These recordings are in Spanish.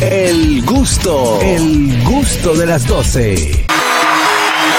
El gusto, el gusto de las 12.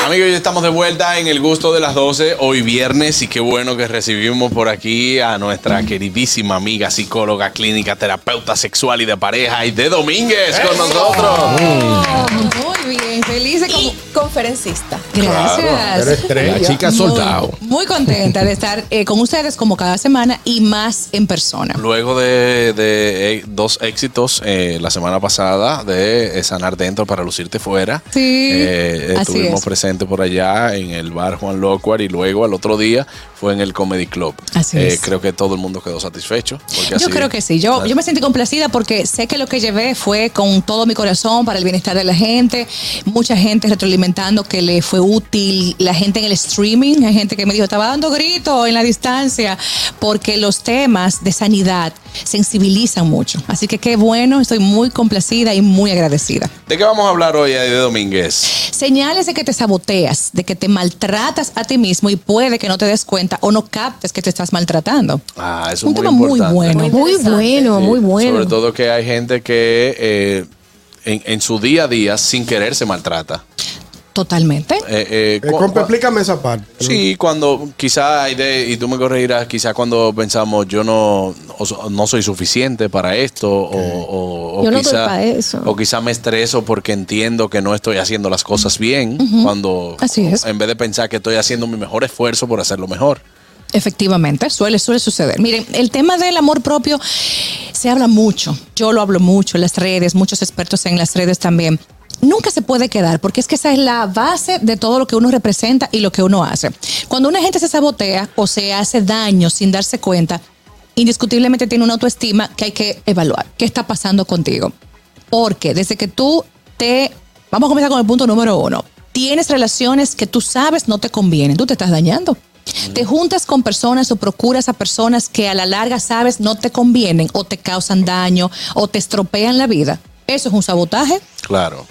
Amigos, ya estamos de vuelta en el gusto de las 12, hoy viernes, y qué bueno que recibimos por aquí a nuestra queridísima amiga, psicóloga clínica, terapeuta sexual y de pareja, y de Domínguez con nosotros. Muy bien, feliz como conferencista. Gracias. La chica soldado. Muy contenta de estar eh, con ustedes como cada semana y más en persona. Luego de, de, eh, dos éxitos eh, la semana pasada de eh, Sanar Dentro para Lucirte Fuera, Sí, eh, así estuvimos es. presentes por allá en el bar Juan Locuar y luego al otro día fue en el Comedy Club. Así Eh, es. Creo que todo el mundo quedó satisfecho. porque Yo así- creo que sí. Yo, yo me sentí complacida porque sé que lo que llevé fue con todo mi corazón para el bienestar de la gente. Mucha gente retroalimentando que le fue útil. La gente en el streaming, hay gente que me dijo, estaba dando gritos en la distancia porque los temas de sanidad sensibilizan mucho. Así que qué bueno, estoy muy complacida y muy agradecida. ¿De qué vamos a hablar hoy, de Domínguez? Señales de que te saboteas, de que te maltratas a ti mismo y puede que no te des cuenta o no captes que te estás maltratando. Ah, eso Un es muy tema muy bueno. Muy bueno, muy bueno. Sobre todo que hay gente que eh, en, en su día a día, sin querer, se maltrata. Totalmente. Eh, eh, Eh, compa, explícame esa parte. Sí, cuando quizá hay de, y tú me corregirás, quizá cuando pensamos yo no, o so- no soy suficiente para esto, o, o- o Yo no doy quizá, pa' eso. o quizá me estreso porque entiendo que no estoy haciendo las cosas bien, cuando Así es. en vez de pensar que estoy haciendo mi mejor esfuerzo por hacerlo mejor. Efectivamente, suele, suele suceder. Miren, el tema del amor propio se habla mucho. Yo lo hablo mucho en las redes, muchos expertos en las redes también. Nunca se puede quedar, porque es que esa es la base de todo lo que uno representa y lo que uno hace. Cuando una gente se sabotea o se hace daño sin darse cuenta, indiscutiblemente tiene una autoestima que hay que evaluar. ¿Qué está pasando contigo? Porque desde que tú te... Vamos a comenzar con el punto número uno. Tienes relaciones que tú sabes no te convienen, tú te estás dañando. Te juntas con personas o procuras a personas que a la larga sabes no te convienen o te causan daño o te estropean la vida. Eso es un sabotaje. Claro.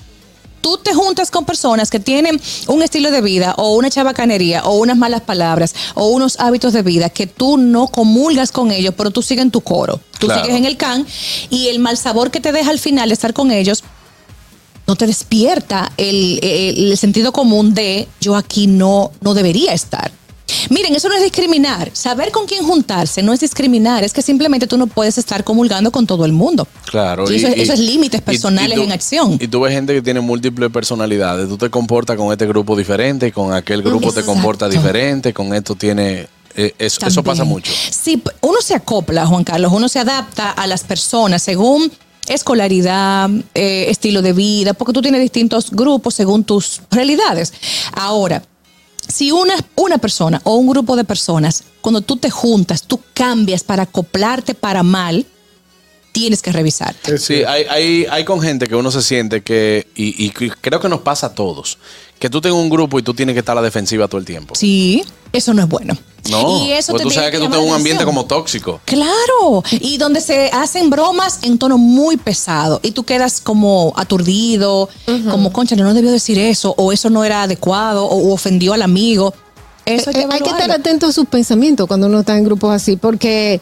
Tú te juntas con personas que tienen un estilo de vida o una chabacanería o unas malas palabras o unos hábitos de vida que tú no comulgas con ellos, pero tú sigues en tu coro. Tú Claro. sigues en el can y el mal sabor que te deja al final de estar con ellos no te despierta el, el- el sentido común de yo aquí no, no debería estar. Miren, eso no es discriminar. Saber con quién juntarse no es discriminar, es que simplemente tú no puedes estar comulgando con todo el mundo. Claro. Y eso, es- eso es límites y- y personales tú- en acción. Y tú ves gente que tiene múltiples personalidades. Tú te comportas con este grupo diferente, con aquel grupo te Exacto. comporta diferente, con esto tiene... eh, eso, eso pasa mucho. Sí, uno se acopla, Juan Carlos, uno se adapta a las personas según escolaridad, eh, estilo de vida, porque tú tienes distintos grupos según tus realidades. Ahora, si una, una persona o un grupo de personas, cuando tú te juntas, tú cambias para acoplarte para mal, tienes que revisar. Sí, hay, hay, hay con gente que uno se siente que, y, y creo que nos pasa a todos, que tú tengas un grupo y tú tienes que estar a la defensiva todo el tiempo. Sí, eso no es bueno. No, y eso pues tú sabes que tú tienes un ambiente como tóxico. Claro, y donde se hacen bromas en tono muy pesado y tú quedas como aturdido, como concha, no debió decir eso, o eso no era adecuado, o, o ofendió al amigo. Eso hay que, Eh, hay que estar atento a sus pensamientos cuando uno está en grupos así, porque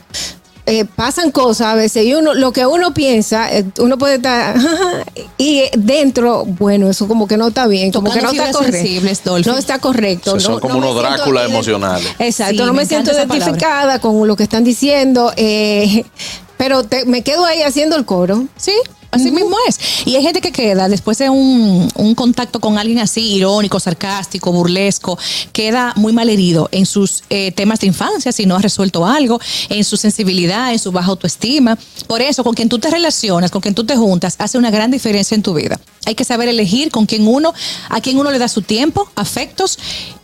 eh, pasan cosas a veces y uno lo que uno piensa, eh, uno puede estar y dentro, bueno, eso como que no está bien, como que no está correcto. No está correcto. O sea, son no- como no unos Drácula emocionales. Exacto, Sí, no me me, siento identificada con lo que están diciendo, eh, pero te- me quedo ahí haciendo el coro. Sí, así mismo es. Y hay gente que queda después de un, un contacto con alguien así, irónico, sarcástico, burlesco, queda muy mal herido en sus eh, temas de infancia, si no ha resuelto algo, en su sensibilidad, en su baja autoestima. Por eso, con quien tú te relacionas, con quien tú te juntas, hace una gran diferencia en tu vida. Hay que saber elegir con quién uno, a quién uno le da su tiempo, afectos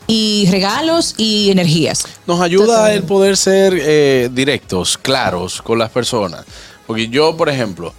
y regalos y energías. Nos ayuda el poder ser eh, directos, claros con las personas. Porque yo, por ejemplo,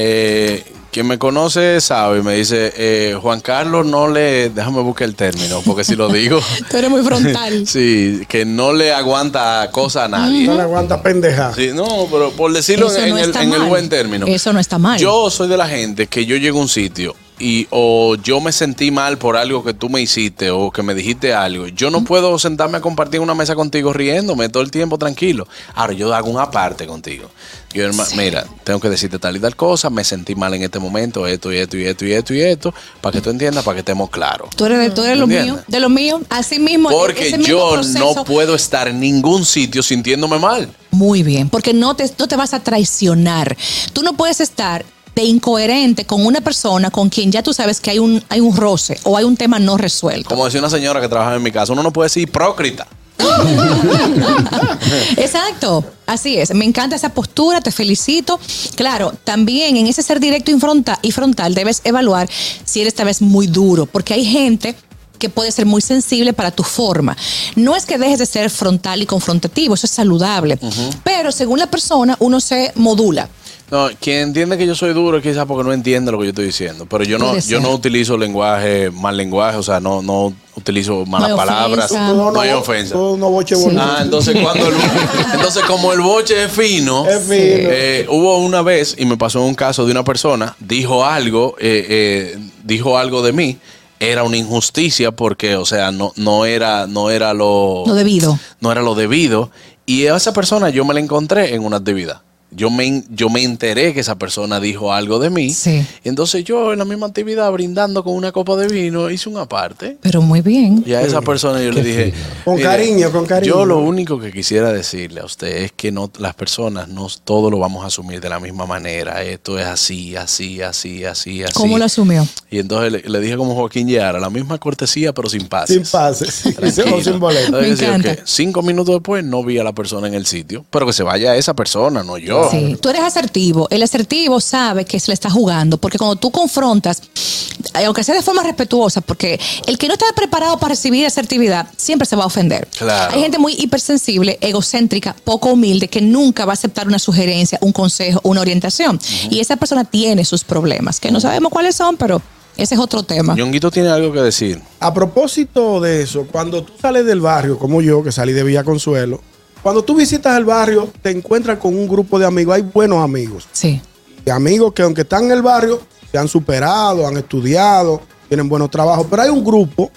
eh, quien me conoce sabe, me dice, eh, Juan Carlos no le, déjame buscar el término, porque si lo digo, Tú eres muy frontal. sí, que no le aguanta cosa a nadie. No le aguanta pendeja. Sí, no, pero por decirlo en, no el, en el buen término. Eso no está mal. Yo soy de la gente que yo llego a un sitio y o yo me sentí mal por algo que tú me hiciste o que me dijiste algo, yo no puedo sentarme a compartir una mesa contigo riéndome todo el tiempo tranquilo. Ahora yo hago una parte contigo. Yo, herma- mira, tengo que decirte tal y tal cosa, me sentí mal en este momento, esto y esto y esto y esto y esto, para que tú entiendas, para que estemos claros. Tú eres de, tú eres lo ¿Entiendes? mío, de lo mío, así mismo. Porque ese mismo yo no puedo estar en ningún sitio sintiéndome mal. Muy bien, porque no te, no te vas a traicionar. Tú no puedes estar de incoherente con una persona con quien ya tú sabes que hay un, hay un roce o hay un tema no resuelto. Como decía una señora que trabajaba en mi casa, uno no puede decir hipócrita. Exacto, así es. Me encanta esa postura, te felicito. Claro, también en ese ser directo y frontal, y frontal debes evaluar si eres esta vez muy duro, porque hay gente que puede ser muy sensible para tu forma. No es que dejes de ser frontal y confrontativo, eso es saludable, pero según la persona uno se modula. No, quien entiende que yo soy duro es quizás porque no entiende lo que yo estoy diciendo. Pero yo no, yo no utilizo lenguaje, mal lenguaje, o sea, no, no utilizo malas palabras. ofensa. No, hay ofensa. Todo no boche bonito. Ah, entonces cuando el, entonces como el boche es fino, Es fino. eh, hubo una vez y me pasó un caso de una persona dijo algo, eh, eh, dijo algo de mí, era una injusticia porque, o sea, no, no era, no era lo, Lo debido. no era lo debido y a esa persona yo me la encontré en una actividad. Yo me, yo me enteré que esa persona dijo algo de mí. Sí. Y entonces yo en la misma actividad, brindando con una copa de vino, hice una parte. Pero muy bien. Y a esa persona yo le dije... Con "Mire, cariño, con cariño". Yo lo único que quisiera decirle a usted es que no las personas no todo lo vamos a asumir de la misma manera. Esto es así, así, así, así, así. ¿Cómo lo asumió? Y entonces le, le dije como Joaquín Yara, la misma cortesía pero sin pases. Sin pases. o sin boleto. Entonces, Me encanta. Cinco minutos después no vi a la persona en el sitio, pero que se vaya esa persona, no yo. Sí, tú eres asertivo. El asertivo sabe que se le está jugando, porque cuando tú confrontas, eh, aunque sea de forma respetuosa, porque el que no está preparado para recibir asertividad siempre se va a ofender. Claro. Hay gente muy hipersensible, egocéntrica, poco humilde, que nunca va a aceptar una sugerencia, un consejo, una orientación. Y esa persona tiene sus problemas, que no sabemos cuáles son, pero ese es otro tema. Ñonguito tiene algo que decir. A propósito de eso, cuando tú sales del barrio, como yo, que salí de Villa Consuelo, cuando tú visitas el barrio, te encuentras con un grupo de amigos. Hay buenos amigos. Sí. Y amigos que aunque están en el barrio, se han superado, han estudiado, tienen buenos trabajos. Pero hay un grupo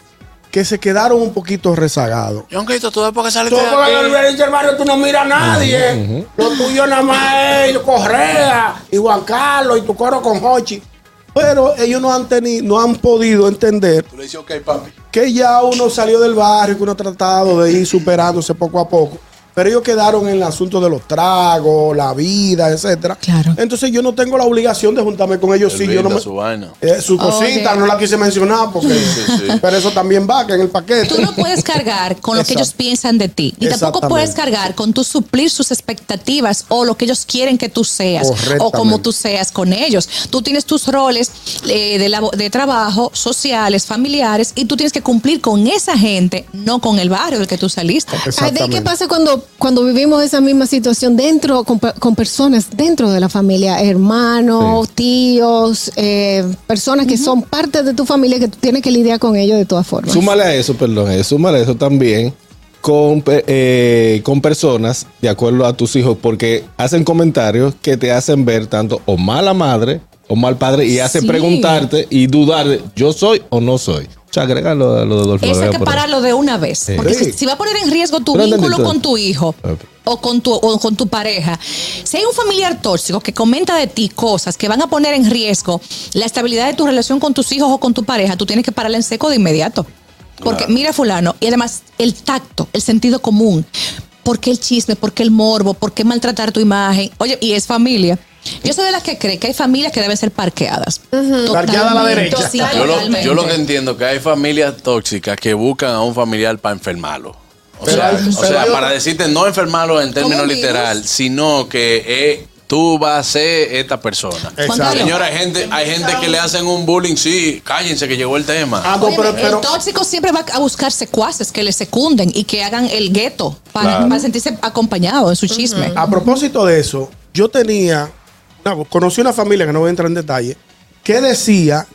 que se quedaron un poquito rezagados. Ñonguito, tú después que saliste Tú porque en el del barrio tú no miras a nadie. Lo tuyo nada más es Correa y Juan Carlos y tu coro con Hochi. Pero ellos no han tenido, no han podido entender Tú le dices, ok, papi. que ya uno salió del barrio, que uno ha tratado de ir superándose poco a poco. Pero ellos quedaron en el asunto de los tragos, la vida, etcétera. Claro. Entonces yo no tengo la obligación de juntarme con ellos. Sí, Él yo no me, su vaina. eh, su cosita, no la quise mencionar porque. sí. Pero eso también va, que en el paquete. Tú no puedes cargar con lo que ellos piensan de ti. Y tampoco puedes cargar con tu suplir sus expectativas o lo que ellos quieren que tú seas o como tú seas con ellos. Tú tienes tus roles eh, de, trabajo, sociales, familiares y tú tienes que cumplir con esa gente, no con el barrio del que tú saliste. ¿de Exactamente. qué pasa cuando, cuando vivimos esa misma situación dentro, con, pe- con personas dentro de la familia, hermanos, tíos, eh, personas que son parte de tu familia que tú tienes que lidiar con ellos de todas formas? Súmale a eso, perdón, eh, súmale a eso también con, eh, con personas de acuerdo a tus hijos, porque hacen comentarios que te hacen ver tanto o mala madre o mal padre y hacen Sí. preguntarte y dudar, yo soy o no soy. O sea, agrégalo a lo de Adolfo. Eso hay agrega que pararlo de una vez. Porque Sí. si, si va a poner en riesgo tu Pero vínculo entendí con tu hijo o, con tu, o con tu pareja, si hay un familiar tóxico que comenta de ti cosas que van a poner en riesgo la estabilidad de tu relación con tus hijos o con tu pareja, tú tienes que pararle en seco de inmediato. Porque mira fulano, y además el tacto, el sentido común. ¿Por qué el chisme? ¿Por qué el morbo? ¿Por qué maltratar tu imagen? Oye, y es familia. Yo soy de las que cree que hay familias que deben ser parqueadas. Parqueada a la derecha. Sí, Yo lo, totalmente. yo lo que entiendo que hay familias tóxicas que buscan a un familiar para enfermarlo. O Pero sea, o sea, para decirte no enfermarlo en términos literal, sino que eh, tú vas a ser esta persona. Exacto. Señora, hay gente, hay gente que le hacen un bullying, sí, cállense que llegó el tema. Ah, no, Óyeme, pero, pero el tóxico siempre va a buscar secuaces que le secunden y que hagan el gueto para, Claro. para sentirse acompañado en su chisme. a propósito de eso, yo tenía, no, conocí una familia que no voy a entrar en detalle, que decía,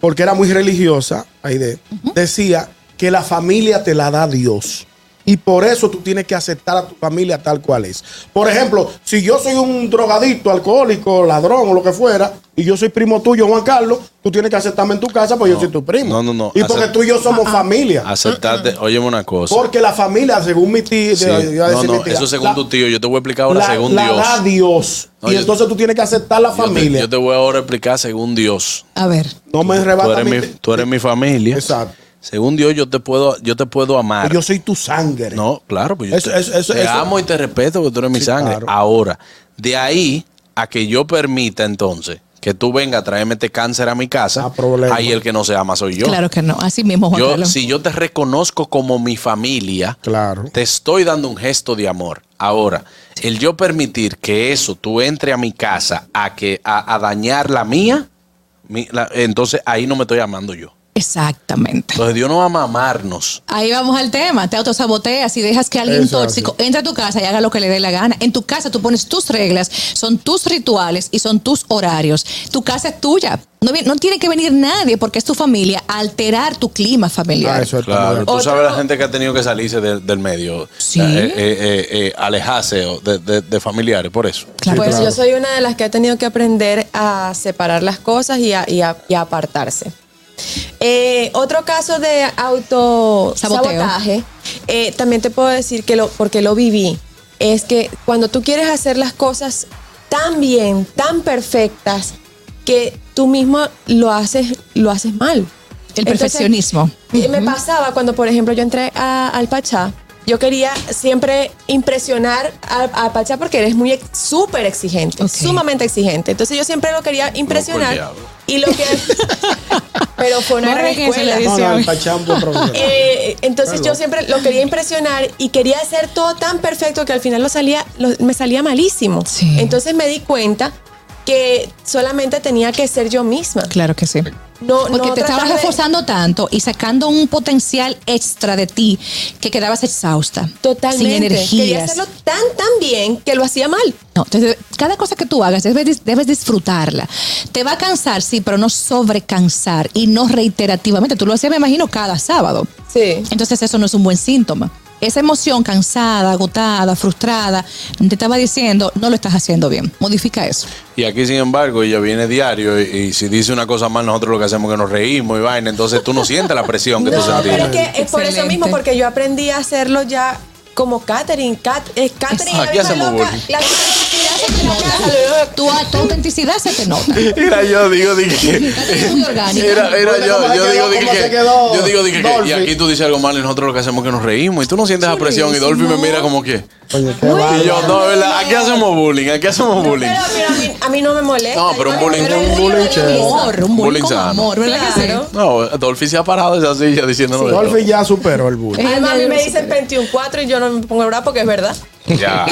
porque era muy religiosa, Aide, decía que la familia te la da Dios. Y por eso tú tienes que aceptar a tu familia tal cual es. Por ejemplo, si yo soy un drogadicto, alcohólico, ladrón o lo que fuera, y yo soy primo tuyo, Juan Carlos, tú tienes que aceptarme en tu casa porque yo soy tu primo. No, no, no. Y porque tú y yo somos familia. Aceptarte, óyeme una cosa. Porque la familia, según mi tío, Sí. yo iba a No, decir no, mi tía, eso según la- tu tío. Yo te voy a explicar ahora la, según la Dios. da Dios. No, y yo- entonces tú tienes que aceptar la Yo te- familia. Yo te, voy ahora a explicar según Dios. A ver. no me Tú eres, mi- tú eres mi familia. Exacto. Según Dios, yo te puedo, yo te puedo amar. Yo soy tu sangre. No, claro, pues yo Eso- te, eso- eso- te eso- amo y te respeto porque tú eres mi Sí, sangre. claro. Ahora, de ahí a que yo permita entonces que tú vengas a traerme este cáncer a mi casa, Ah, ahí el que no se ama soy yo. Claro que no. Así mismo, Juan Yo, Carlos. si yo te reconozco como mi familia, Claro. te estoy dando un gesto de amor. Ahora, el yo permitir que eso tú entre a mi casa a que a, a dañar la mía, mi- la- entonces ahí no me estoy amando yo. Exactamente. Entonces Dios no va a amarnos. Ahí vamos al tema. Te autosaboteas y dejas que alguien es tóxico entre a tu casa y haga lo que le dé la gana. En tu casa tú pones tus reglas, son tus rituales y son tus horarios. Tu casa es tuya. No, tiene que venir nadie porque es tu familia a alterar tu clima familiar. Ah, eso está Claro, tú sabes la gente que ha tenido que salirse de- del medio, Sí. eh, eh, eh, eh, alejarse de, de- de familiares, por eso. Claro. Pues claro. yo soy una de las que ha tenido que aprender a separar las cosas y a, y a- y a apartarse. Eh, otro caso de autosabotaje, eh, también te puedo decir que lo, porque lo viví, es que cuando tú quieres hacer las cosas tan bien, tan perfectas, que tú mismo lo haces, lo haces mal. El perfeccionismo. eh, Me pasaba cuando, por ejemplo, yo entré a- al Pachá. Yo quería siempre impresionar a, a Pachá porque eres muy ex- súper exigente, Ok. sumamente exigente. Entonces yo siempre lo quería impresionar. diablo. y lo que. pero fue una gran escuela. No. Eh, entonces yo siempre lo quería impresionar y quería hacer todo tan perfecto que al final lo salía, lo- me salía malísimo. Sí. Entonces me di cuenta que solamente tenía que ser yo misma. Claro que sí. No, Porque no te estabas de- esforzando tanto y sacando un potencial extra de ti que quedabas exhausta. Totalmente. Sin Quería energías. hacerlo tan, tan bien que lo hacía mal. No, entonces, cada cosa que tú hagas debes, debes disfrutarla. Te va a cansar, sí, pero no sobrecansar y no reiterativamente. Tú lo hacías, me imagino, cada sábado. Sí. Entonces eso no es un buen síntoma. Esa emoción cansada, agotada, frustrada, te estaba diciendo, no lo estás haciendo bien. Modifica eso. Y aquí, sin embargo, ella viene diario y, y si dice una cosa mal, nosotros lo que hacemos es que nos reímos y vaina. Entonces tú no sientes la presión que No, tú pero sentías. es que es por eso mismo, porque yo aprendí a hacerlo ya como catering. Cat, es catering. Aquí hacemos loca. La Tu, tu autenticidad se te nota. Mira, yo digo, dije Es muy orgánica. Era, era yo, ¿cómo se yo digo, dije ¿Cómo se que, quedó yo digo, dije que, y aquí tú dices algo mal y nosotros lo que hacemos es que nos reímos y tú no sientes esa presión y Dolphy me mira como que, Oye, qué y yo, no, ¿verdad? Aquí hacemos bullying, aquí hacemos bullying. Pero, pero a, mí, a mí no me molesta. No, pero un bullying- un bullying chévere. un bullying sano. amor, ¿verdad que sí? No, Dolphy se ha parado de esa silla diciéndonos Dolphy ya superó el bullying. Además, a mí me dicen 21-4 y yo no me pongo bravo porque es verdad. Ya.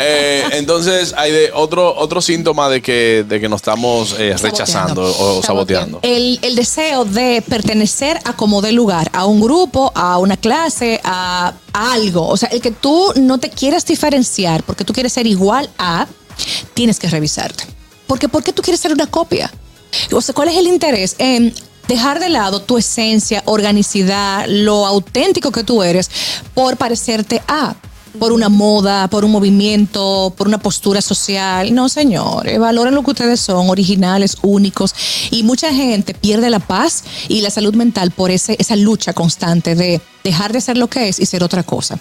Eh, entonces, hay de otro, otro síntoma de que, de que nos estamos eh, rechazando o saboteando. El, el deseo de pertenecer a como de lugar, a un grupo, a una clase, a, a algo. O sea, el que tú no te quieras diferenciar porque tú quieres ser igual a, tienes que revisarte. Porque ¿por qué tú quieres ser una copia? O sea, ¿cuál es el interés en dejar de lado tu esencia, organicidad, lo auténtico que tú eres por parecerte a? Por una moda, por un movimiento, por una postura social. No, señores, valoren lo que ustedes son, originales, únicos. Y mucha gente pierde la paz y la salud mental por ese, esa lucha constante de dejar de ser lo que es y ser otra cosa.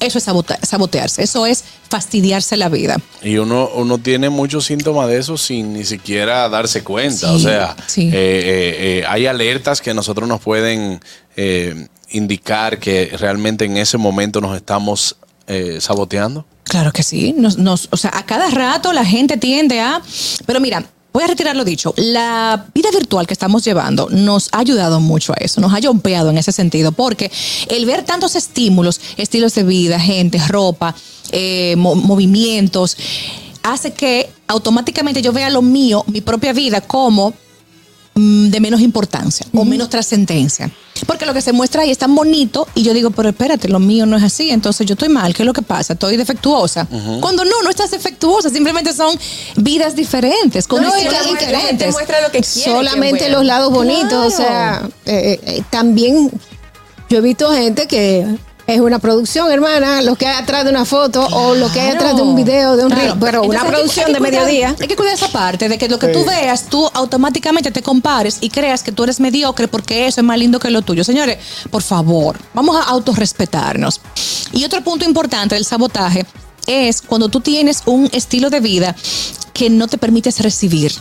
Eso es sabotearse, eso es fastidiarse la vida. Y uno, uno tiene muchos síntomas de eso sin ni siquiera darse cuenta. Sí, o sea, sí. eh, eh, eh, hay alertas que nosotros nos pueden eh, indicar que realmente en ese momento nos estamos eh, saboteando. Claro que sí. Nos, nos- o sea, a cada rato la gente tiende a. Pero mira, voy a retirar lo dicho. La vida virtual que estamos llevando nos ha ayudado mucho a eso, nos ha yompeado en ese sentido, porque el ver tantos estímulos, estilos de vida, gente, ropa, eh, mo- movimientos, hace que automáticamente yo vea lo mío, mi propia vida, como mm, de menos importancia o menos trascendencia. Porque lo que se muestra ahí es tan bonito y yo digo, pero espérate, lo mío no es así, entonces yo estoy mal, ¿qué es lo que pasa? Estoy defectuosa. Cuando no, no estás defectuosa, simplemente son vidas diferentes, No, condiciones la gente diferentes. muestra lo que quiere. Solamente que los lados bonitos. O sea, eh, eh, también yo he visto gente que es una producción, hermana, lo que hay atrás de una foto o lo que hay atrás de un video, de un Claro. reel, pero una Entonces, producción que de cuidar- mediodía. Hay que cuidar esa parte de que lo que tú veas, tú automáticamente te compares y creas que tú eres mediocre porque eso es más lindo que lo tuyo. Señores, por favor, vamos a autorrespetarnos. Y otro punto importante del sabotaje es cuando tú tienes un estilo de vida que no te permites recibir.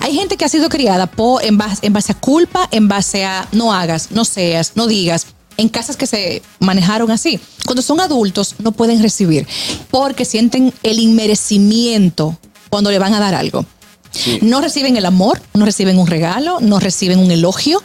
Hay gente que ha sido criada por, en, base, en base a culpa, en base a no hagas, no seas, no digas, en casas que se manejaron así. Cuando son adultos no pueden recibir porque sienten el inmerecimiento cuando le van a dar algo. No reciben el amor, no reciben un regalo, no reciben un elogio.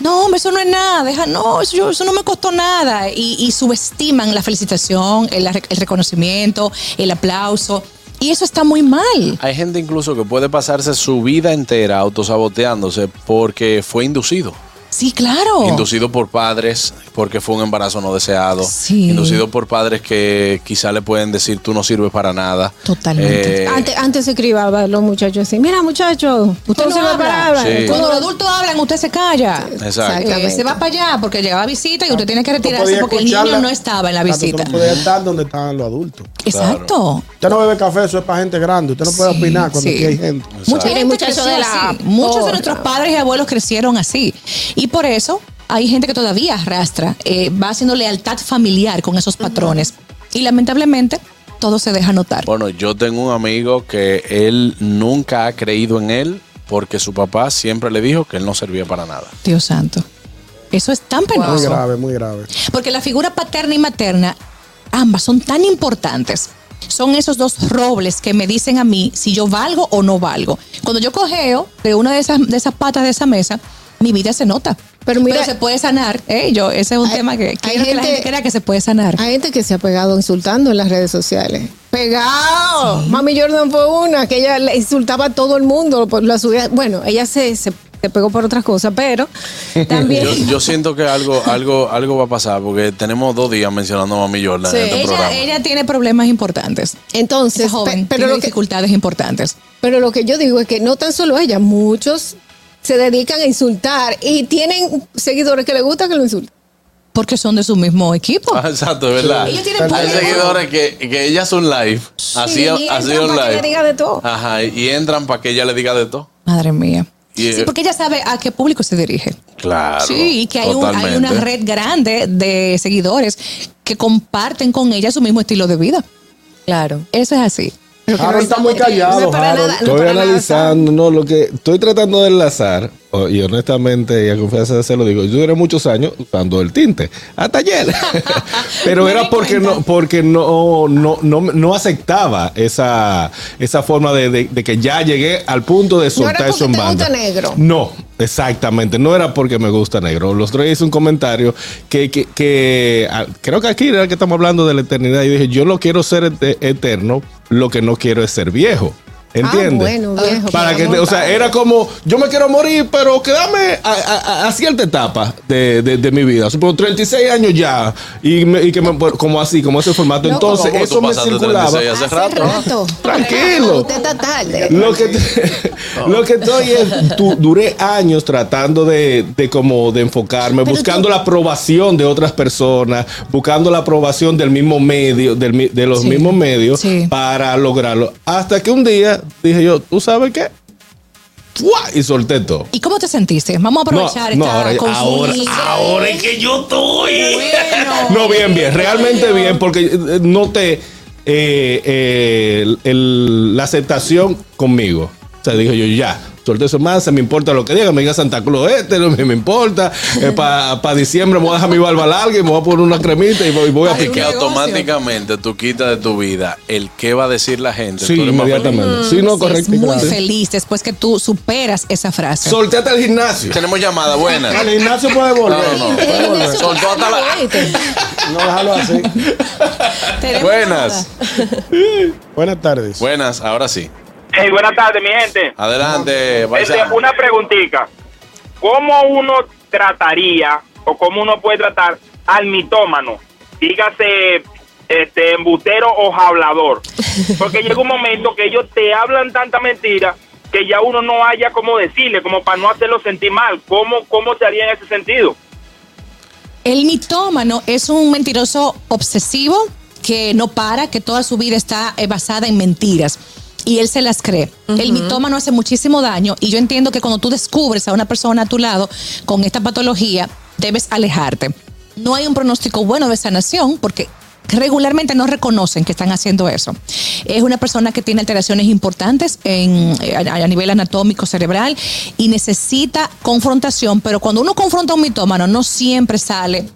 No, hombre, eso no es nada, deja, no, eso, eso no me costó nada. Y, y subestiman la felicitación, el, el reconocimiento, el aplauso. Y eso está muy mal. Hay gente incluso que puede pasarse su vida entera autosaboteándose porque fue inducido. Sí, claro. Inducido por padres porque fue un embarazo no deseado. Sí. Inducido por padres que quizá le pueden decir tú no sirves para nada. Totalmente. Eh, Antes, antes se criaba los muchachos así, mira muchachos, Usted no sirve habla. para hablar. Sí. Cuando los adultos hablan, usted se calla. Exacto. Eh, se va para allá porque llegaba visita y usted tiene que retirarse porque el niño no estaba en la visita. No podías estar donde estaban los adultos. Exacto. Usted no bebe café, eso es para gente grande. Usted no puede Sí, opinar cuando sí. aquí hay gente. Mucha gente muchacho creció de la. Muchos de nuestros padres y abuelos crecieron así. Y por eso hay gente que todavía arrastra, eh, va haciendo lealtad familiar con esos patrones. Y lamentablemente todo se deja notar. Bueno, yo tengo un amigo que él nunca ha creído en él porque su papá siempre le dijo que él no servía para nada. Dios santo. Eso es tan Muy penoso. grave, muy grave. Porque la figura paterna y materna, ambas son tan importantes. Son esos dos robles que me dicen a mí si yo valgo o no valgo. Cuando yo cogeo de una de esas, de esas patas de esa mesa, mi vida se nota. Pero mira- se puede sanar. ¿eh? Yo, ese es un Hay- tema que hay quiero que la gente- gente crea que se puede sanar. Hay gente que se ha pegado insultando en las redes sociales. Pegado. Mami Jordan fue una que ella le insultaba a todo el mundo. por La subía. Bueno, ella se, se, se pegó por otras cosas, pero también. Yo, yo siento que algo, algo, algo va a pasar porque tenemos dos días mencionando a Mami Jordan Sí. en este ella, programa. ella tiene problemas importantes. Entonces, joven pe- pero, tiene lo que, dificultades importantes. pero lo que yo digo es que no tan solo ella, muchos se dedican a insultar y tienen seguidores que les gusta que lo insulten. Porque son de su mismo equipo. Ah, exacto, es verdad. Ellos tienen Hay seguidores que, que ella hace un live, así, y así entran un para que live. le diga de todo. Ajá, y entran para que ella le diga de todo. Madre mía. Y, Sí, porque ella sabe a qué público se dirige. Claro. Sí, y que hay, un- hay una red grande de seguidores que comparten con ella su mismo estilo de vida. Claro. Eso es así. Harold está muy callado, es para Harold. nada- no Estoy nada analizando, no, lo que estoy tratando de enlazar, y honestamente y a confianza se lo digo, yo duré muchos años usando el tinte, hasta ayer. Pero era porque cuenta. no, porque no, no, no, no aceptaba esa, esa forma de, de- de que ya llegué al punto de No era soltar eso en te banda. gusta negro. No, exactamente, no era porque me gusta negro. Los tres hice un comentario que, que, que, ah, creo que aquí era que estamos hablando de la eternidad. Y dije, yo no quiero ser et- eterno, lo que no quiero es ser viejo. ¿Entiendes? Ah, bueno, viejo, Para que, te- no o sea, era como, yo me quiero morir, pero quédame a, a- a- a cierta etapa de, de- de mi vida. Supongo 36 años ya, y, me- y que me, como así, como ese formato. No, Entonces, ¿cómo tú eso me circulaba. 36 hace rato? Tranquilo. Usted está tarde. Lo que, lo que estoy es, tu- duré años tratando de, de como de enfocarme, Pero buscando tú- la aprobación de otras personas, buscando la aprobación del mismo medio, del mi- de los Sí, mismos medios sí. para lograrlo. Hasta que un día dije yo, ¿tú sabes qué? ¡Fua! Y solté todo. ¿Y cómo te sentiste? Vamos a No, aprovechar no, esta ahora, ahora, consulta. ahora es que yo estoy. Bueno. no, bien, bien, realmente bien, porque eh, noté eh, eh, el- el- la aceptación conmigo. O sea, dije yo, ya, solté eso más, se me importa lo que diga, me diga Santa Claus este, no me, me importa. Para diciembre me voy a dejar mi barba larga y me voy a poner una cremita y voy, voy a que picar. negocio. automáticamente tú quitas de tu vida el qué va a decir la gente. Sí, Tú inmediatamente. Sí, no, Sí, correcto. es muy claro. feliz después que tú superas esa frase. Solté hasta el gimnasio. Tenemos llamada buena. Al gimnasio puede volver. No, no, no. Puede volver. Soltó hasta la. No déjalo así. Buenas. Buenas tardes. Buenas, ahora sí. Hey, buenas tardes, mi gente. Adelante, Este, una preguntita. ¿Cómo uno trataría o cómo uno puede tratar al mitómano? Dígase este embustero o hablador. Porque llega un momento que ellos te hablan tanta mentira que ya uno no haya como decirle, como para no hacerlo sentir mal. ¿Cómo, cómo se haría en ese sentido? El mitómano es un mentiroso obsesivo que no para, que toda su vida está eh, basada en mentiras y él se las cree. El mitómano hace muchísimo daño y yo entiendo que cuando tú descubres a una persona a tu lado con esta patología, debes alejarte. No hay un pronóstico bueno de sanación porque regularmente no reconocen que están haciendo eso. Es una persona que tiene alteraciones importantes en, eh, a, a nivel anatómico cerebral y necesita confrontación, pero cuando uno confronta a un mitómano no siempre sale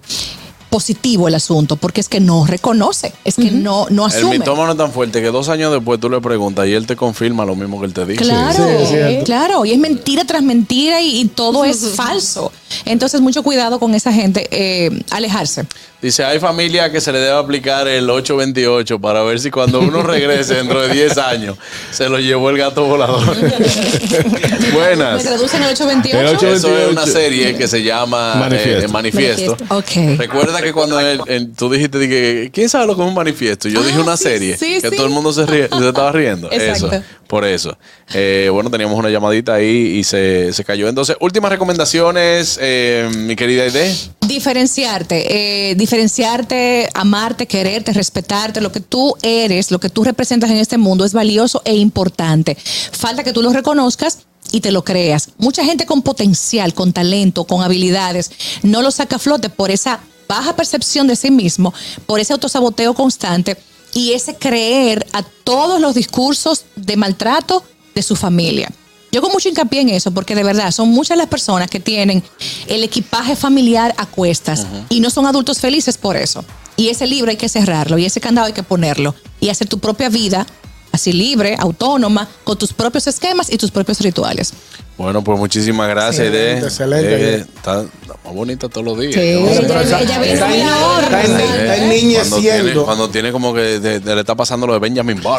positivo el asunto, porque es que no reconoce, es que no, no El asume. mitómano es tan fuerte que dos años después tú le preguntas y él te confirma lo mismo que él te dice. Claro, Sí, es cierto. claro, y es mentira tras mentira y, y todo es falso. Entonces, mucho cuidado con esa gente, eh, alejarse. Dice, hay familia que se le debe aplicar el 828 para ver si cuando uno regrese dentro de 10 años se lo llevó el gato volador. ¿Me Buenas. traducen el 828? El 828. Eso es una serie que se llama Manifiesto. eh, Manifiesto. Ok. Recuerda que cuando el- el- tú dijiste, dije, ¿quién sabe lo que es un manifiesto? Yo Ah, dije una sí, serie sí, que sí. todo el mundo se, ríe- se estaba riendo. Exacto. Eso, por eso. Eh, bueno, teníamos una llamadita ahí y se, se cayó. Entonces, últimas recomendaciones, eh, mi querida Aide. Diferenciarte, eh, diferenciarte, amarte, quererte, respetarte, lo que tú eres, lo que tú representas en este mundo es valioso e importante. Falta que tú lo reconozcas y te lo creas. Mucha gente con potencial, con talento, con habilidades, no lo saca a flote por esa baja percepción de sí mismo, por ese autosaboteo constante y ese creer a todos los discursos de maltrato de su familia. Yo con mucho hincapié en eso, porque de verdad son muchas las personas que tienen el equipaje familiar a cuestas y no son adultos felices por eso. Y ese libro hay que cerrarlo y ese candado hay que ponerlo y hacer tu propia vida así libre, autónoma, con tus propios esquemas y tus propios rituales. Bueno, pues muchísimas gracias, excelente, Eh, Aide. está, está más bonita todos los días. Sí. Ella, ella viene Está está está cuando, tiene, enniñeciendo. cuando tiene como que de- de- le está pasando lo de Benjamin. Ella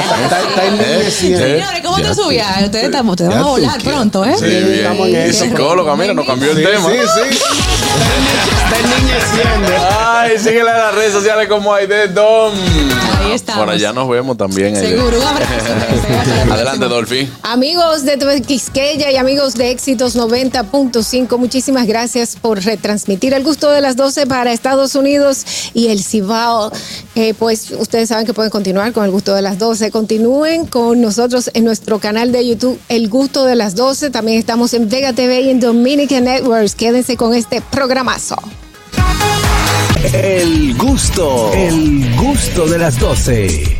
está, está, está enniñeciendo. Eh, Señores, ¿cómo te subías? Ustedes, están, ustedes van a volar quieres. pronto, ¿eh? Sí, bien. estamos en Y psicóloga, mira, nos cambió el Sí, tema. sí, sí. Está enniñeciendo. Ay, síguela en las redes sociales como Aide Dom. Ahí estamos. Por allá nos vemos también. Seguro, un abrazo. Adelante. Dolphy. Amigos de TV Quisqueya y amigos de Éxitos 90.5, muchísimas gracias por retransmitir el gusto de las 12 para Estados Unidos y el Cibao. Eh, pues ustedes saben que pueden continuar con el gusto de las 12. Continúen con nosotros en nuestro canal de YouTube El Gusto de las 12. También estamos en Vega TV y en Dominican Networks. Quédense con este programazo. El gusto, el gusto de las 12.